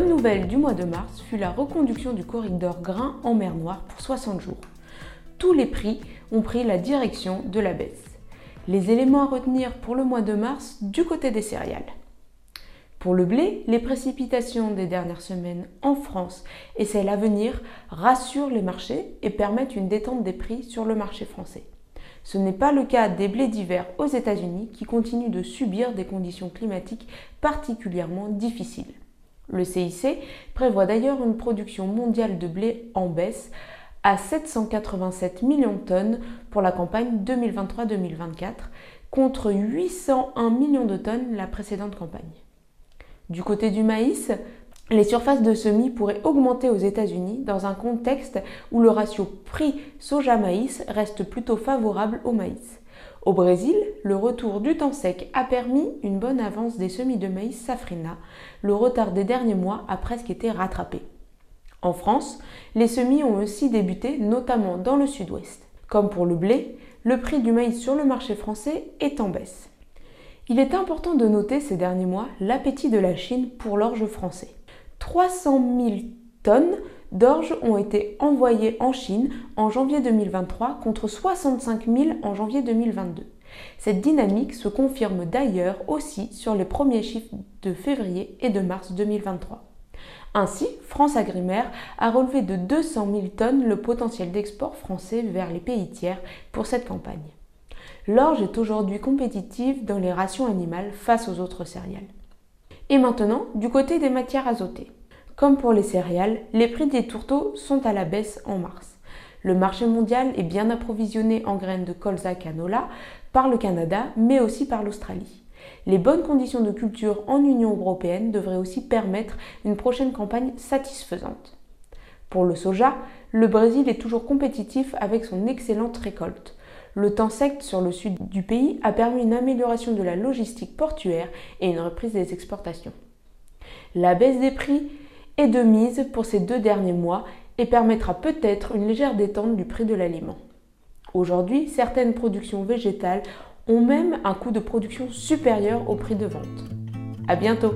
nouvelle du mois de mars fut la reconduction du corridor grain en mer Noire pour 60 jours. Tous les prix ont pris la direction de la baisse. Les éléments à retenir pour le mois de mars du côté des céréales. Pour le blé, les précipitations des dernières semaines en France et celles à venir rassurent les marchés et permettent une détente des prix sur le marché français. Ce n'est pas le cas des blés d'hiver aux États-Unis qui continuent de subir des conditions climatiques particulièrement difficiles. Le CIC prévoit d'ailleurs une production mondiale de blé en baisse à 787 millions de tonnes pour la campagne 2023-2024 contre 801 millions de tonnes la précédente campagne. Du côté du maïs, les surfaces de semis pourraient augmenter aux États-Unis dans un contexte où le ratio prix soja-maïs reste plutôt favorable au maïs. Au Brésil, le retour du temps sec a permis une bonne avance des semis de maïs safrina. Le retard des derniers mois a presque été rattrapé. En France, les semis ont aussi débuté, notamment dans le sud-ouest. Comme pour le blé, le prix du maïs sur le marché français est en baisse. Il est important de noter ces derniers mois l'appétit de la Chine pour l'orge français. 300 000 tonnes d'orge ont été envoyées en Chine en janvier 2023 contre 65 000 en janvier 2022. Cette dynamique se confirme d'ailleurs aussi sur les premiers chiffres de février et de mars 2023. Ainsi, France Agrimaire a relevé de 200 000 tonnes le potentiel d'export français vers les pays tiers pour cette campagne. L'orge est aujourd'hui compétitive dans les rations animales face aux autres céréales. Et maintenant, du côté des matières azotées. Comme pour les céréales, les prix des tourteaux sont à la baisse en mars. Le marché mondial est bien approvisionné en graines de colza canola par le Canada, mais aussi par l'Australie. Les bonnes conditions de culture en Union européenne devraient aussi permettre une prochaine campagne satisfaisante. Pour le soja, le Brésil est toujours compétitif avec son excellente récolte. Le temps sec sur le sud du pays a permis une amélioration de la logistique portuaire et une reprise des exportations. La baisse des prix de mise pour ces deux derniers mois et permettra peut-être une légère détente du prix de l'aliment. Aujourd'hui, certaines productions végétales ont même un coût de production supérieur au prix de vente. À bientôt!